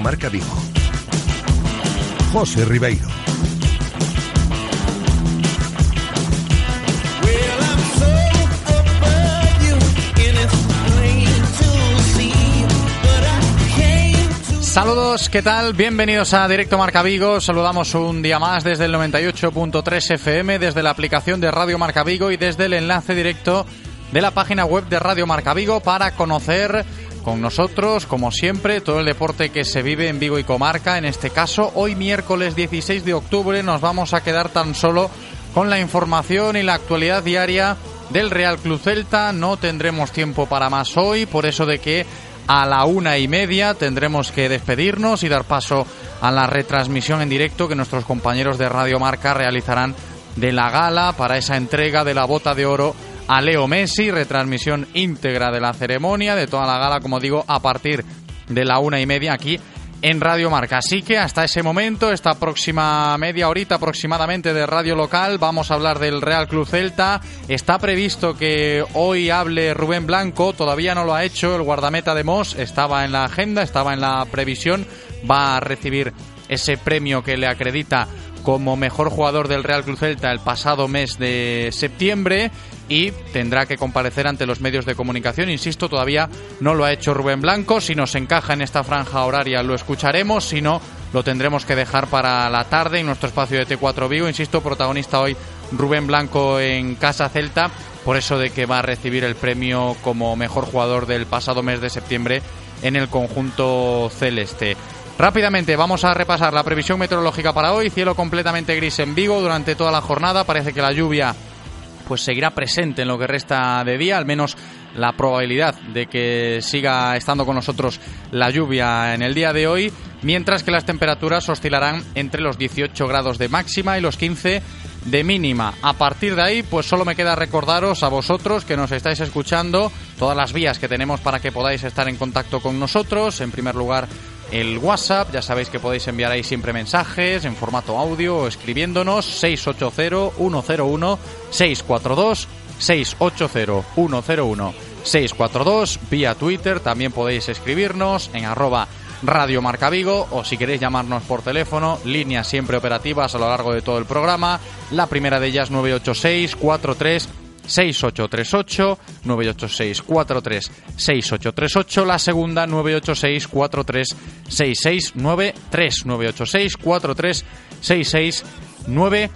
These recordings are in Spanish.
Directo Marca Vigo. José Ribeiro. Saludos, ¿qué tal? Bienvenidos a Directo Marca Vigo. Saludamos un día más desde el 98.3 FM, desde la aplicación de Radio Marca Vigo y desde el enlace directo de la página web de Radio Marca Vigo para conocer con nosotros, como siempre, todo el deporte que se vive en Vigo y Comarca. En este caso, hoy miércoles 16 de octubre nos vamos a quedar tan solo con la información y la actualidad diaria del Real Club Celta. No tendremos tiempo para más hoy, por eso de que a la una y media tendremos que despedirnos y dar paso a la retransmisión en directo que nuestros compañeros de Radio Marca realizarán de la gala para esa entrega de la bota de oro a Leo Messi, retransmisión íntegra de la ceremonia, de toda la gala, como digo, a partir de la una y media aquí en Radio Marca. Así que hasta ese momento, esta próxima media horita aproximadamente de radio local, vamos a hablar del Real Club Celta. Está previsto que hoy hable Rubén Blanco, todavía no lo ha hecho, el guardameta de Moss estaba en la agenda, estaba en la previsión, va a recibir ese premio que le acredita como mejor jugador del Real Club Celta el pasado mes de septiembre y tendrá que comparecer ante los medios de comunicación. Insisto, todavía no lo ha hecho Rubén Blanco. Si nos encaja en esta franja horaria lo escucharemos, si no lo tendremos que dejar para la tarde en nuestro espacio de T4 Vigo. Insisto, protagonista hoy Rubén Blanco en Casa Celta, por eso de que va a recibir el premio como mejor jugador del pasado mes de septiembre en el conjunto celeste. Rápidamente vamos a repasar la previsión meteorológica para hoy. Cielo completamente gris en Vigo durante toda la jornada. Parece que la lluvia pues seguirá presente en lo que resta de día, al menos la probabilidad de que siga estando con nosotros la lluvia en el día de hoy, mientras que las temperaturas oscilarán entre los 18 grados de máxima y los 15 de mínima. A partir de ahí, pues solo me queda recordaros a vosotros que nos estáis escuchando todas las vías que tenemos para que podáis estar en contacto con nosotros. En primer lugar, el WhatsApp. Ya sabéis que podéis enviar ahí siempre mensajes en formato audio o escribiéndonos 680-101-642, 680-101-642, vía Twitter. También podéis escribirnos en arroba Radio Marca Vigo o si queréis llamarnos por teléfono, líneas siempre operativas a lo largo de todo el programa. La primera de ellas 986 43 6838 986 43 6838 la segunda 986 43 6693 986 43 6693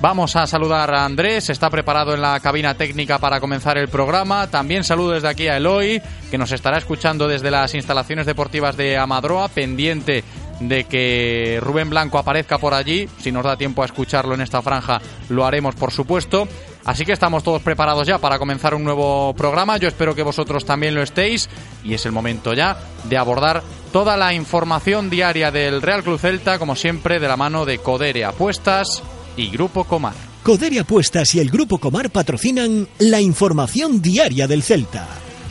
Vamos a saludar a Andrés, está preparado en la cabina técnica para comenzar el programa. También saludo desde aquí a Eloy, que nos estará escuchando desde las instalaciones deportivas de Amadroa, pendiente de que Rubén Blanco aparezca por allí. Si nos da tiempo a escucharlo en esta franja, lo haremos, por supuesto. Así que estamos todos preparados ya para comenzar un nuevo programa. Yo espero que vosotros también lo estéis y es el momento ya de abordar toda la información diaria del Real Club Celta, como siempre, de la mano de Codere Apuestas y Grupo Comar. Codere Apuestas y el Grupo Comar patrocinan la información diaria del Celta.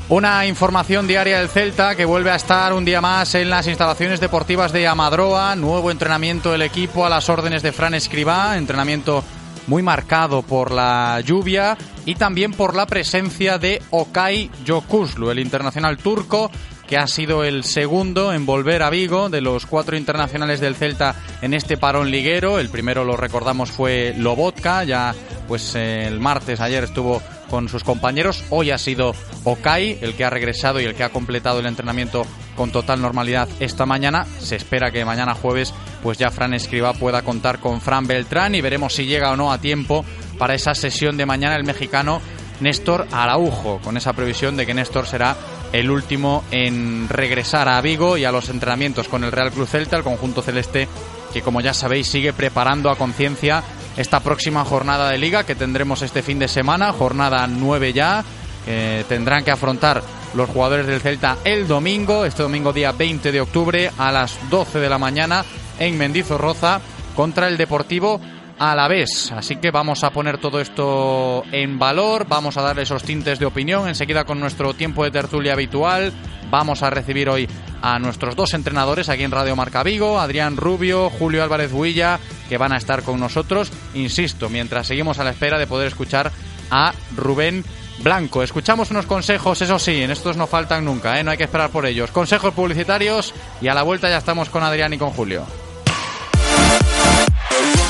Una información diaria del Celta que vuelve a estar un día más en las instalaciones deportivas de Amadroa. Nuevo entrenamiento del equipo a las órdenes de Fran Escribá. Entrenamiento muy marcado por la lluvia y también por la presencia de Okay Yokuslu, el internacional turco que ha sido el segundo en volver a Vigo de los cuatro internacionales del Celta en este parón liguero. El primero lo recordamos fue Lobotka, ya pues el martes ayer estuvo con sus compañeros. Hoy ha sido Okai el que ha regresado y el que ha completado el entrenamiento con total normalidad esta mañana. Se espera que mañana jueves pues ya Fran Escriba pueda contar con Fran Beltrán y veremos si llega o no a tiempo para esa sesión de mañana el mexicano Néstor Araujo, con esa previsión de que Néstor será el último en regresar a Vigo y a los entrenamientos con el Real Club Celta, el conjunto celeste que como ya sabéis sigue preparando a conciencia esta próxima jornada de liga que tendremos este fin de semana, jornada 9 ya, que tendrán que afrontar los jugadores del Celta el domingo, este domingo día 20 de octubre a las 12 de la mañana en Mendizorroza contra el Deportivo a la vez. Así que vamos a poner todo esto en valor, vamos a darle esos tintes de opinión enseguida con nuestro tiempo de tertulia habitual. Vamos a recibir hoy a nuestros dos entrenadores aquí en Radio Marca Vigo, Adrián Rubio, Julio Álvarez Huilla, que van a estar con nosotros, insisto, mientras seguimos a la espera de poder escuchar a Rubén Blanco. Escuchamos unos consejos, eso sí, en estos no faltan nunca, ¿eh? no hay que esperar por ellos. Consejos publicitarios y a la vuelta ya estamos con Adrián y con Julio.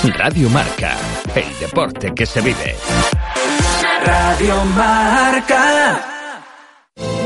Radio Marca, el deporte que se vive. Radio Marca.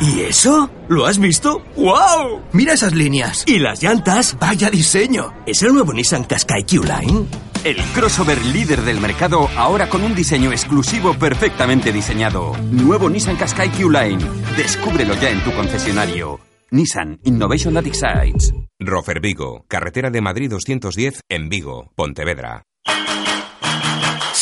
¿Y eso? ¿Lo has visto? ¡Wow! Mira esas líneas. Y las llantas, vaya diseño. ¿Es el nuevo Nissan Qashqai Q-Line? El crossover líder del mercado ahora con un diseño exclusivo perfectamente diseñado. Nuevo Nissan Qashqai Q-Line. Descúbrelo ya en tu concesionario. Nissan Innovation That Excites. Rofer Vigo, carretera de Madrid 210 en Vigo, Pontevedra.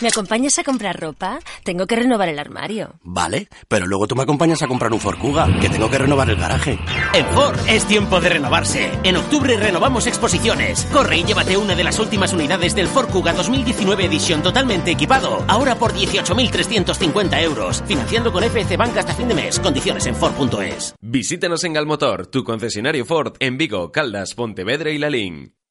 ¿Me acompañas a comprar ropa? Tengo que renovar el armario. Vale, pero luego tú me acompañas a comprar un Ford Kuga, que tengo que renovar el garaje. En Ford es tiempo de renovarse. En octubre renovamos exposiciones. Corre y llévate una de las últimas unidades del Ford Kuga 2019 edición totalmente equipado. Ahora por 18.350 euros. Financiando con FC Banca hasta fin de mes. Condiciones en Ford.es. Visítanos en Galmotor, tu concesionario Ford en Vigo, Caldas, Pontevedra y Lalín.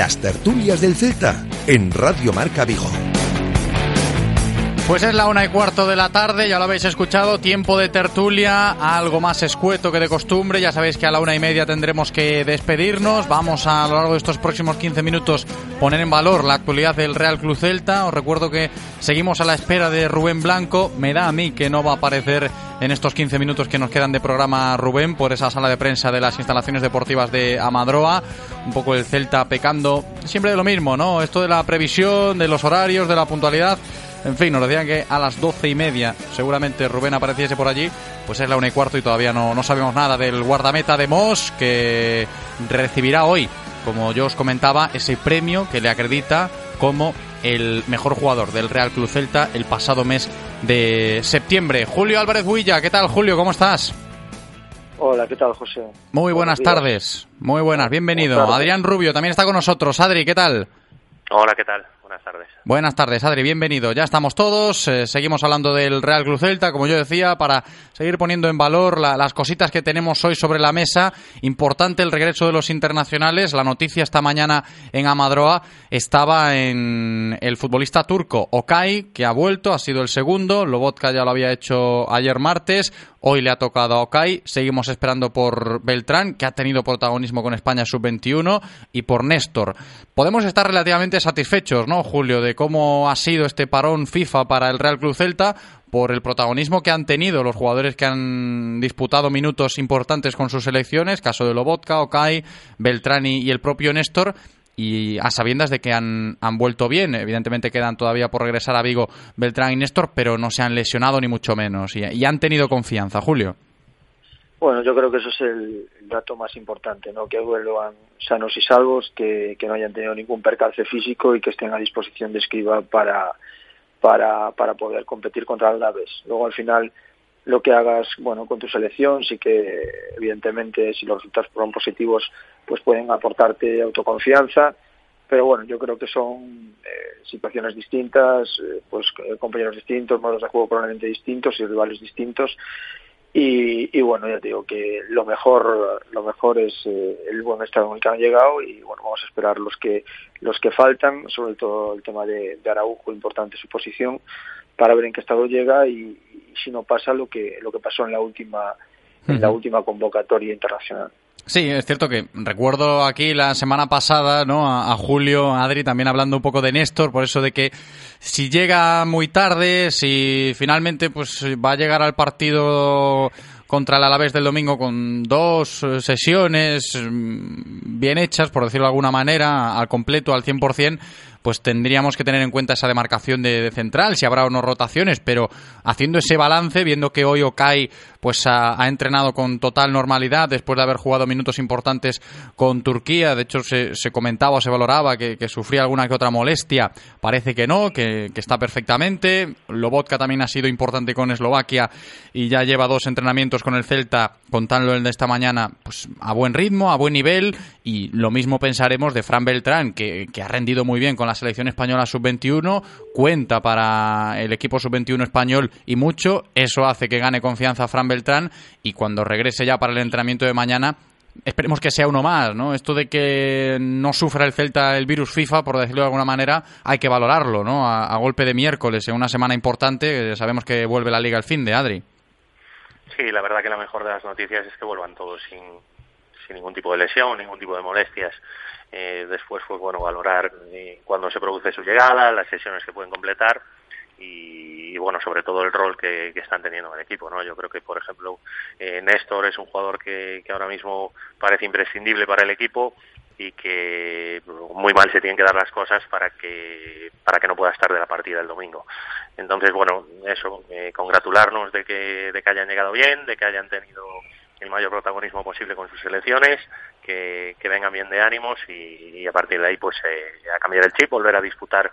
Las tertulias del Celta en Radio Marca Vigo. Pues es la una y cuarto de la tarde, ya lo habéis escuchado, tiempo de tertulia, algo más escueto que de costumbre, ya sabéis que a la una y media tendremos que despedirnos, vamos a, lo largo de estos próximos 15 minutos poner en valor la actualidad del Real Club Celta, os recuerdo que seguimos a la espera de Rubén Blanco, me da a mí que no va a aparecer en estos 15 minutos que nos quedan de programa Rubén por esa sala de prensa de las instalaciones deportivas de Amadroa, un poco el Celta pecando siempre de lo mismo, ¿no? Esto de la previsión, de los horarios, de la puntualidad. En fin, nos decían que a las doce y media seguramente Rubén apareciese por allí. Pues es la una y cuarto y todavía no, no sabemos nada del guardameta de Moss que recibirá hoy, como yo os comentaba, ese premio que le acredita como el mejor jugador del Real Club Celta el pasado mes de septiembre. Julio Álvarez Huilla, ¿qué tal Julio? ¿Cómo estás? Hola, ¿qué tal José? Muy buenas tardes, muy buenas, bienvenido. Adrián Rubio también está con nosotros. Adri, ¿qué tal? Hola, ¿qué tal? Buenas tardes. Buenas tardes, Adri, bienvenido. Ya estamos todos, eh, seguimos hablando del Real Cruz Celta, como yo decía, para seguir poniendo en valor las cositas que tenemos hoy sobre la mesa. Importante el regreso de los internacionales. La noticia esta mañana en Amadroa estaba en el futbolista turco Okay, que ha vuelto, ha sido el segundo. Lobotka ya lo había hecho ayer martes. Hoy le ha tocado a Okay. Seguimos esperando por Beltrán, que ha tenido protagonismo con España sub-21, y por Néstor. Podemos estar relativamente satisfechos, ¿no, Julio, de cómo ha sido este parón FIFA para el Real Club Celta? por el protagonismo que han tenido los jugadores que han disputado minutos importantes con sus selecciones, caso de Lobotka, Okay, Beltrani y el propio Néstor, y a sabiendas de que han, han vuelto bien. Evidentemente quedan todavía por regresar a Vigo Beltrán y Néstor, pero no se han lesionado ni mucho menos y, han tenido confianza, Julio. Bueno, yo creo que eso es el, dato más importante, ¿no? Que vuelvan sanos y salvos, que, que, no hayan tenido ningún percance físico y que estén a disposición de Escriba para, para, para poder competir contra el Aves. Luego, al final, lo que hagas bueno con tu selección sí que evidentemente si los resultados fueron positivos pues pueden aportarte autoconfianza pero bueno yo creo que son eh, situaciones distintas eh, pues eh, compañeros distintos modos de juego probablemente distintos y rivales distintos y, y, bueno ya digo que lo mejor lo mejor es el buen estado en el que han llegado y bueno vamos a esperar los que los que faltan sobre todo el tema de, de Araujo importante su posición para ver en qué estado llega y, si no pasa lo que lo que pasó en la última en la última convocatoria internacional. Sí, es cierto que recuerdo aquí la semana pasada, ¿no? A, Julio, Adri también hablando un poco de Néstor, por eso de que si llega muy tarde, si finalmente pues va a llegar al partido contra el Alavés del domingo con dos sesiones mm, bien hechas, por decirlo de alguna manera, al completo, al 100%, pues tendríamos que tener en cuenta esa demarcación de, central, si habrá o no rotaciones, pero haciendo ese balance, viendo que hoy Okai pues ha, entrenado con total normalidad después de haber jugado minutos importantes con Turquía, de hecho se, comentaba o se valoraba que, sufría alguna que otra molestia, parece que no, que, está perfectamente, Lobotka también ha sido importante con Eslovaquia y ya lleva dos entrenamientos con el Celta, contándolo el de esta mañana, pues a buen ritmo, a buen nivel, y lo mismo pensaremos de Fran Beltrán, que, que ha rendido muy bien con la selección española sub-21, cuenta para el equipo sub-21 español y mucho. Eso hace que gane confianza Fran Beltrán y cuando regrese ya para el entrenamiento de mañana, esperemos que sea uno más, ¿no? Esto de que no sufra el Celta el virus FIFA, por decirlo de alguna manera, hay que valorarlo, ¿no? A, golpe de miércoles, en una semana importante, sabemos que vuelve la liga al fin de Adri. Sí, la verdad que la mejor de las noticias es que vuelvan todos sin, sin ningún tipo de lesión, ningún tipo de molestias. Eh, después fue bueno valorar eh, cuando se produce su llegada, las sesiones que pueden completar y, bueno, sobre todo el rol que, están teniendo en el equipo, ¿no? Yo creo que, por ejemplo, eh, Néstor es un jugador que, ahora mismo parece imprescindible para el equipo y que muy mal se tienen que dar las cosas para que para que no pueda estar de la partida el domingo. Entonces, bueno, eso, eh, congratularnos de que, de que hayan llegado bien, de que hayan tenido el mayor protagonismo posible con sus selecciones, que, vengan bien de ánimos y, a partir de ahí pues eh, a cambiar el chip, volver a disputar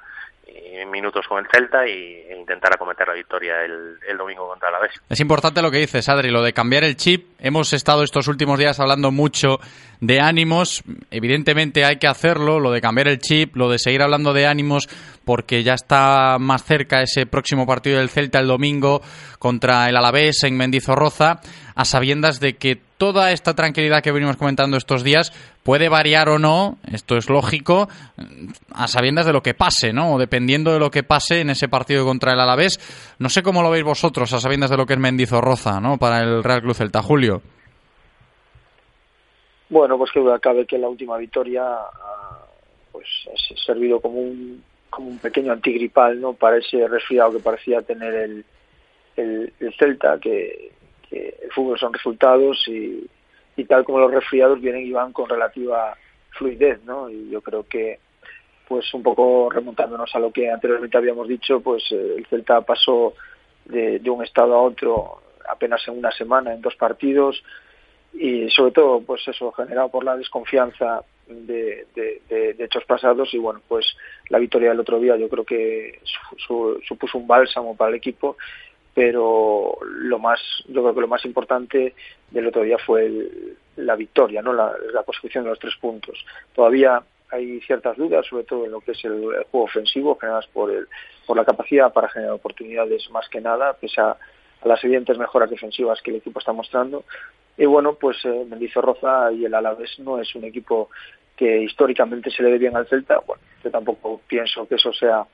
minutos con el Celta y, e intentar acometer la victoria el, domingo contra la. Es importante lo que dices, Adri, lo de cambiar el chip. Hemos estado estos últimos días hablando mucho de ánimos. Evidentemente hay que hacerlo, lo de cambiar el chip, lo de seguir hablando de ánimos, porque ya está más cerca ese próximo partido del Celta el domingo contra el Alavés en Mendizorroza, a sabiendas de que toda esta tranquilidad que venimos comentando estos días puede variar o no, esto es lógico, a sabiendas de lo que pase, ¿no? O dependiendo de lo que pase en ese partido contra el Alavés. No sé cómo lo veis vosotros, a sabiendas de lo que es Mendizorroza, ¿no? Para el Real Cruz Celta. Julio. Bueno, pues que acabe que la última victoria ah, pues ha servido como un, como un pequeño antigripal no para ese resfriado que parecía tener el, el, Celta, que, el fútbol son resultados y, y tal como los resfriados vienen y van con relativa fluidez, ¿no? Y yo creo que pues un poco remontándonos a lo que anteriormente habíamos dicho, pues eh, el Celta pasó de, un estado a otro apenas en una semana, en dos partidos, y sobre todo pues eso generado por la desconfianza de, hechos pasados y bueno pues la victoria del otro día yo creo que supuso un bálsamo para el equipo pero lo más yo creo que lo más importante del otro día fue la victoria no la, consecución de los tres puntos todavía hay ciertas dudas, sobre todo en lo que es el, juego ofensivo, generadas por, el, por la capacidad para generar oportunidades más que nada, pese a, las evidentes mejoras defensivas que el equipo está mostrando. Y bueno, pues eh, Mendizorroza y el Alavés no es un equipo que históricamente se le dé bien al Celta. Bueno, yo tampoco pienso que eso sea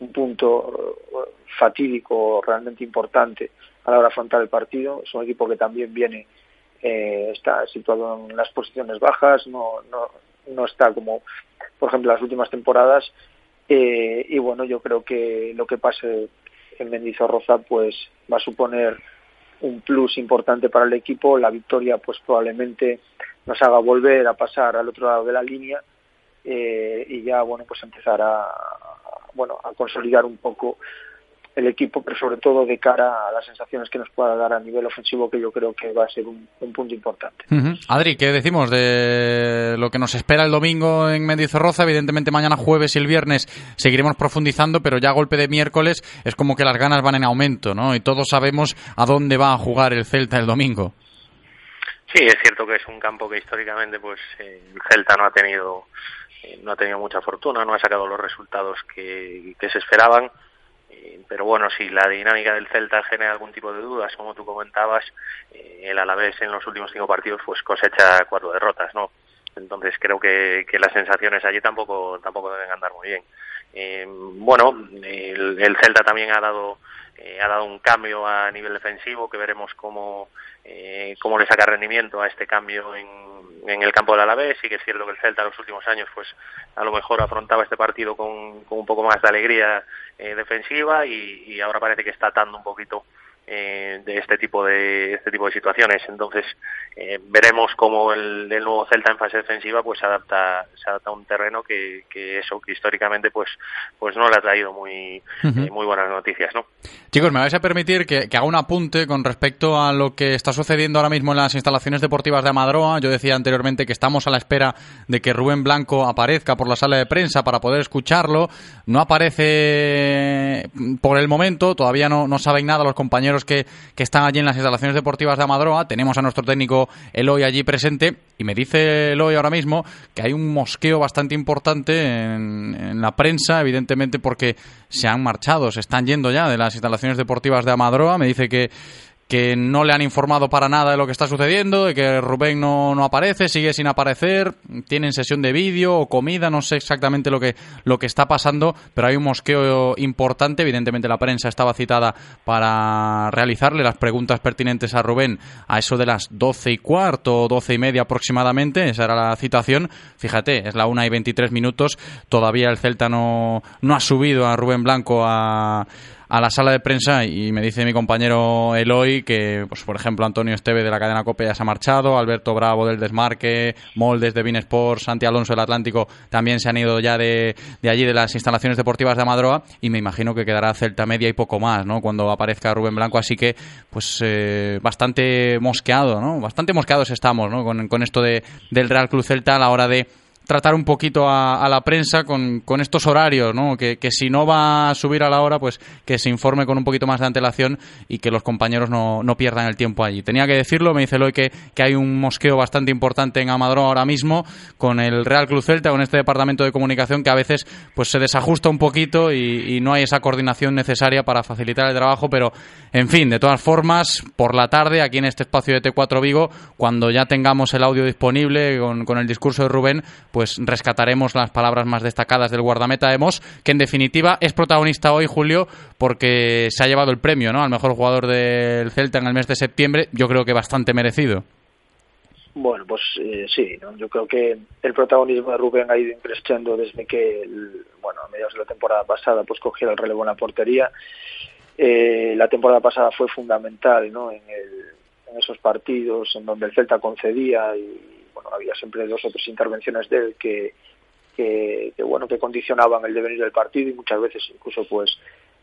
un punto eh, fatídico realmente importante a la hora de afrontar el partido. Es un equipo que también viene, eh, está situado en las posiciones bajas, no, no, no está como, por ejemplo, las últimas temporadas. Eh, y bueno, yo creo que lo que pase en Mendizorroza pues va a suponer un plus importante para el equipo. La victoria pues probablemente nos haga volver a pasar al otro lado de la línea eh, y ya bueno pues empezar a bueno a consolidar un poco el equipo, pero sobre todo de cara a las sensaciones que nos pueda dar a nivel ofensivo, que yo creo que va a ser un, punto importante. Adri, ¿qué decimos de lo que nos espera el domingo en Mendizorroza? Evidentemente mañana jueves y el viernes seguiremos profundizando, pero ya a golpe de miércoles es como que las ganas van en aumento, ¿no? Y todos sabemos a dónde va a jugar el Celta el domingo. Sí, es cierto que es un campo que históricamente pues eh, el Celta no ha tenido eh, no ha tenido mucha fortuna, no ha sacado los resultados que, que se esperaban eh, pero bueno, si la dinámica del Celta genera algún tipo de dudas, como tú comentabas, eh, el Alavés en los últimos cinco partidos pues cosecha cuatro derrotas, ¿no? Entonces creo que, que las sensaciones allí tampoco tampoco deben andar muy bien. Eh, bueno, el, Celta también ha dado ha dado un cambio a nivel defensivo que veremos cómo cómo le saca rendimiento a este cambio en, el campo del Alavés. Sí que es cierto que el Celta en los últimos años pues a lo mejor afrontaba este partido con, con un poco más de alegría eh, defensiva y, ahora parece que está atando un poquito eh, de este tipo de este tipo de situaciones. Entonces eh, veremos cómo el, nuevo Celta en fase defensiva pues se adapta se adapta a un terreno que, que eso que históricamente pues pues no le ha traído muy muy buenas noticias no chicos me vais a permitir que, que, haga un apunte con respecto a lo que está sucediendo ahora mismo en las instalaciones deportivas de Amadroa yo decía anteriormente que estamos a la espera de que Rubén Blanco aparezca por la sala de prensa para poder escucharlo. No aparece por el momento todavía no, no saben nada los compañeros que, están allí en las instalaciones deportivas de Amadroa. Tenemos a nuestro técnico Eloy allí presente y me dice Eloy ahora mismo que hay un mosqueo bastante importante en, la prensa, evidentemente porque se han marchado, se están yendo ya de las instalaciones deportivas de Amadroa. Me dice que que no le han informado para nada de lo que está sucediendo, de que Rubén no, no aparece, sigue sin aparecer, tienen sesión de vídeo o comida, no sé exactamente lo que, lo que está pasando, pero hay un mosqueo importante, evidentemente la prensa estaba citada para realizarle las preguntas pertinentes a Rubén a eso de las doce y cuarto doce y media aproximadamente, esa era la citación, fíjate, es la una y veintitrés minutos, todavía el Celta no, no ha subido a Rubén Blanco a a la sala de prensa y me dice mi compañero Eloy que, pues, por ejemplo, Antonio Esteve de la cadena COPE ya se ha marchado, Alberto Bravo del Desmarque, Moldes de Binesport, Santi Alonso del Atlántico también se han ido ya de, de allí, de las instalaciones deportivas de Amadroa y me imagino que quedará Celta Media y poco más, ¿no? Cuando aparezca Rubén Blanco, así que, pues, eh, bastante mosqueado, ¿no? Bastante mosqueados estamos, ¿no? Con, con esto de, del Real Club Celta a la hora de tratar un poquito a, la prensa con, con, estos horarios, ¿no? Que, que, si no va a subir a la hora, pues que se informe con un poquito más de antelación y que los compañeros no, no pierdan el tiempo allí. Tenía que decirlo, me dice hoy que, que hay un mosqueo bastante importante en Amadro ahora mismo con el Real Cruz Celta, con este departamento de comunicación que a veces pues se desajusta un poquito y, y no hay esa coordinación necesaria para facilitar el trabajo, pero en fin, de todas formas, por la tarde aquí en este espacio de T4 Vigo, cuando ya tengamos el audio disponible con, con el discurso de Rubén, pues rescataremos las palabras más destacadas del guardameta Emos, que en definitiva es protagonista hoy, Julio, porque se ha llevado el premio ¿no? al mejor jugador del Celta en el mes de septiembre, yo creo que bastante merecido. Bueno, pues eh, sí, yo creo que el protagonismo de Rubén ha ido creciendo desde que, bueno, a mediados de la temporada pasada, pues cogió el relevo en la portería. Eh, la temporada pasada fue fundamental, ¿no? En, en esos partidos en donde el Celta concedía y bueno, había siempre dos o tres intervenciones de él que, que, bueno, que condicionaban el devenir del partido y muchas veces incluso pues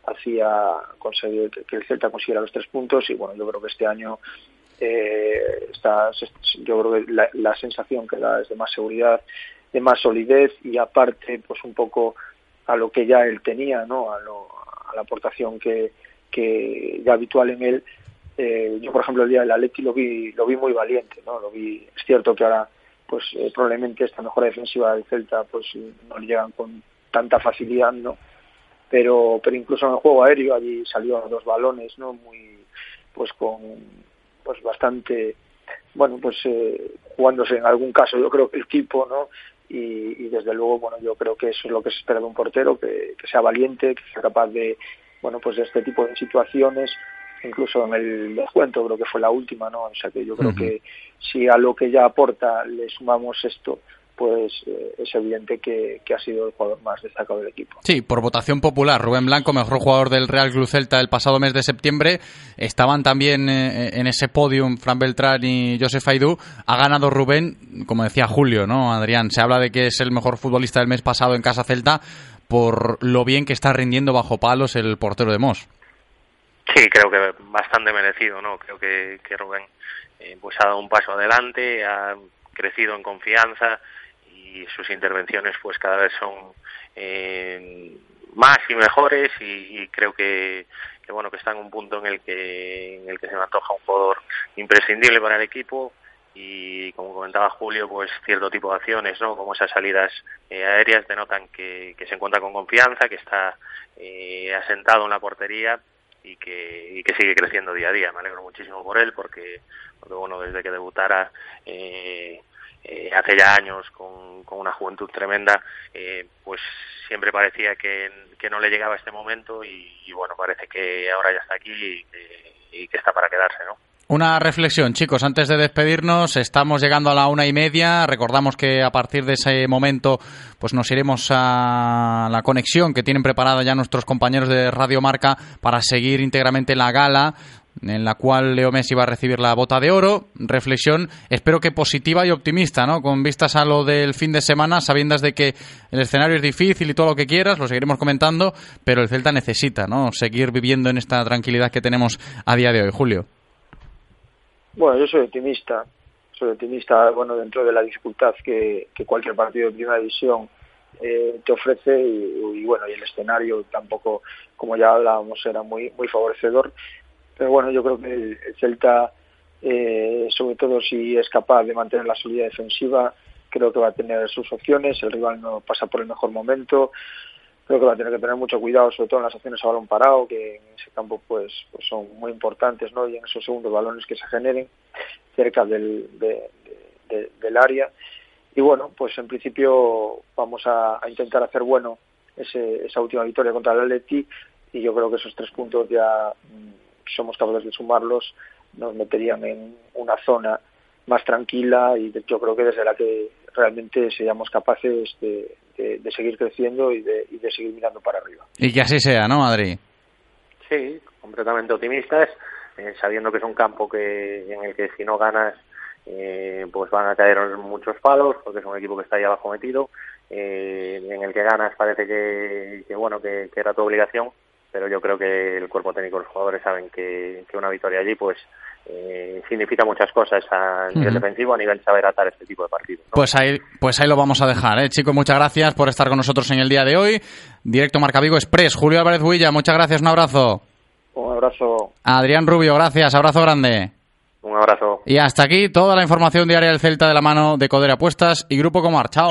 hacía conseguir que el Celta consiguiera los tres puntos y bueno, yo creo que este año eh, yo creo que la, sensación que da es de más seguridad, de más solidez y aparte pues un poco a lo que ya él tenía, ¿no? A, a la aportación que, que ya habitual en él, eh, yo por ejemplo el día del Atleti lo vi lo vi muy valiente no lo vi es cierto que ahora pues eh, probablemente esta mejora defensiva del Celta pues no le llegan con tanta facilidad, ¿no? Pero, pero incluso en el juego aéreo allí salió dos balones, ¿no? Muy, pues con, pues bastante, bueno, pues eh, jugándose en algún caso, yo creo que el tipo, ¿no? Y, desde luego, bueno, yo creo que eso es lo que se espera de un portero, que, que sea valiente, que sea capaz de, bueno, pues de este tipo de situaciones, incluso en el descuento creo que fue la última, ¿no? O sea que yo creo que si a lo que ya aporta le sumamos esto, pues eh, es evidente que, ha sido el jugador más destacado del equipo. Sí, por votación popular, Rubén Blanco, mejor jugador del Real Club Celta el pasado mes de septiembre. Estaban también eh, en ese podium Fran Beltrán y Josef Aidú. Ha ganado Rubén, como decía Julio, ¿no? Adrián, se habla de que es el mejor futbolista del mes pasado en Casa Celta por lo bien que está rindiendo bajo palos el portero de Mos. Sí, creo que bastante merecido, ¿no? Creo que, Rubén eh, pues ha dado un paso adelante, ha crecido en confianza y sus intervenciones pues cada vez son eh, más y mejores y, creo que, que, bueno que está en un punto en el que en el que se me antoja un jugador imprescindible para el equipo y como comentaba Julio pues cierto tipo de acciones no como esas salidas eh, aéreas denotan que, que, se encuentra con confianza que está eh, asentado en la portería y que, y que sigue creciendo día a día. Me alegro muchísimo por él porque, bueno, desde que debutara eh, eh, hace ya años con, con una juventud tremenda, eh, pues siempre parecía que, que, no le llegaba este momento y, bueno, parece que ahora ya está aquí y y que está para quedarse, ¿no? Una reflexión, chicos, antes de despedirnos, estamos llegando a la una y media. Recordamos que a partir de ese momento, pues nos iremos a la conexión que tienen preparada ya nuestros compañeros de Radio Marca para seguir íntegramente la gala en la cual Leo Messi va a recibir la bota de oro. Reflexión, espero que positiva y optimista, ¿no? Con vistas a lo del fin de semana, sabiendas de que el escenario es difícil y todo lo que quieras, lo seguiremos comentando, pero el Celta necesita, ¿no? Seguir viviendo en esta tranquilidad que tenemos a día de hoy, Julio. Bueno, yo soy optimista, soy optimista, bueno, dentro de la dificultad que, cualquier partido de primera división eh, te ofrece y, bueno, y el escenario tampoco, como ya hablábamos, era muy muy favorecedor. Pero bueno, yo creo que el, Celta, eh, sobre todo si es capaz de mantener la solidez defensiva, creo que va a tener sus opciones. El rival no pasa por el mejor momento creo que va a tener que tener mucho cuidado, sobre todo en las acciones a balón parado, que en ese campo pues, pues son muy importantes, ¿no? Y en esos segundos balones que se generen cerca del, del área. Y bueno, pues en principio vamos a, intentar hacer bueno esa última victoria contra el Atleti y yo creo que esos tres puntos ya mm, somos capaces de sumarlos, nos meterían en una zona más tranquila y yo creo que desde la que realmente seamos capaces de, de, seguir creciendo y de, y de seguir mirando para arriba. Y que así sea, ¿no, Madrid? Sí, completamente optimistas, eh, sabiendo que es un campo que en el que si no ganas eh, pues van a caer muchos palos porque es un equipo que está ahí abajo metido eh, en el que ganas parece que, que bueno que, que, era tu obligación pero yo creo que el cuerpo técnico los jugadores saben que, que una victoria allí pues eh, significa muchas cosas a nivel defensivo, a nivel saber atar este tipo de partidos. Pues ahí, pues ahí lo vamos a dejar, ¿eh? chicos. Muchas gracias por estar con nosotros en el día de hoy. Directo Marca Vigo Express. Julio Álvarez Huilla, muchas gracias, un abrazo. Un abrazo. Adrián Rubio, gracias, abrazo grande. Un abrazo. Y hasta aquí toda la información diaria del Celta de la mano de Coder Apuestas y Grupo Comar. Chao.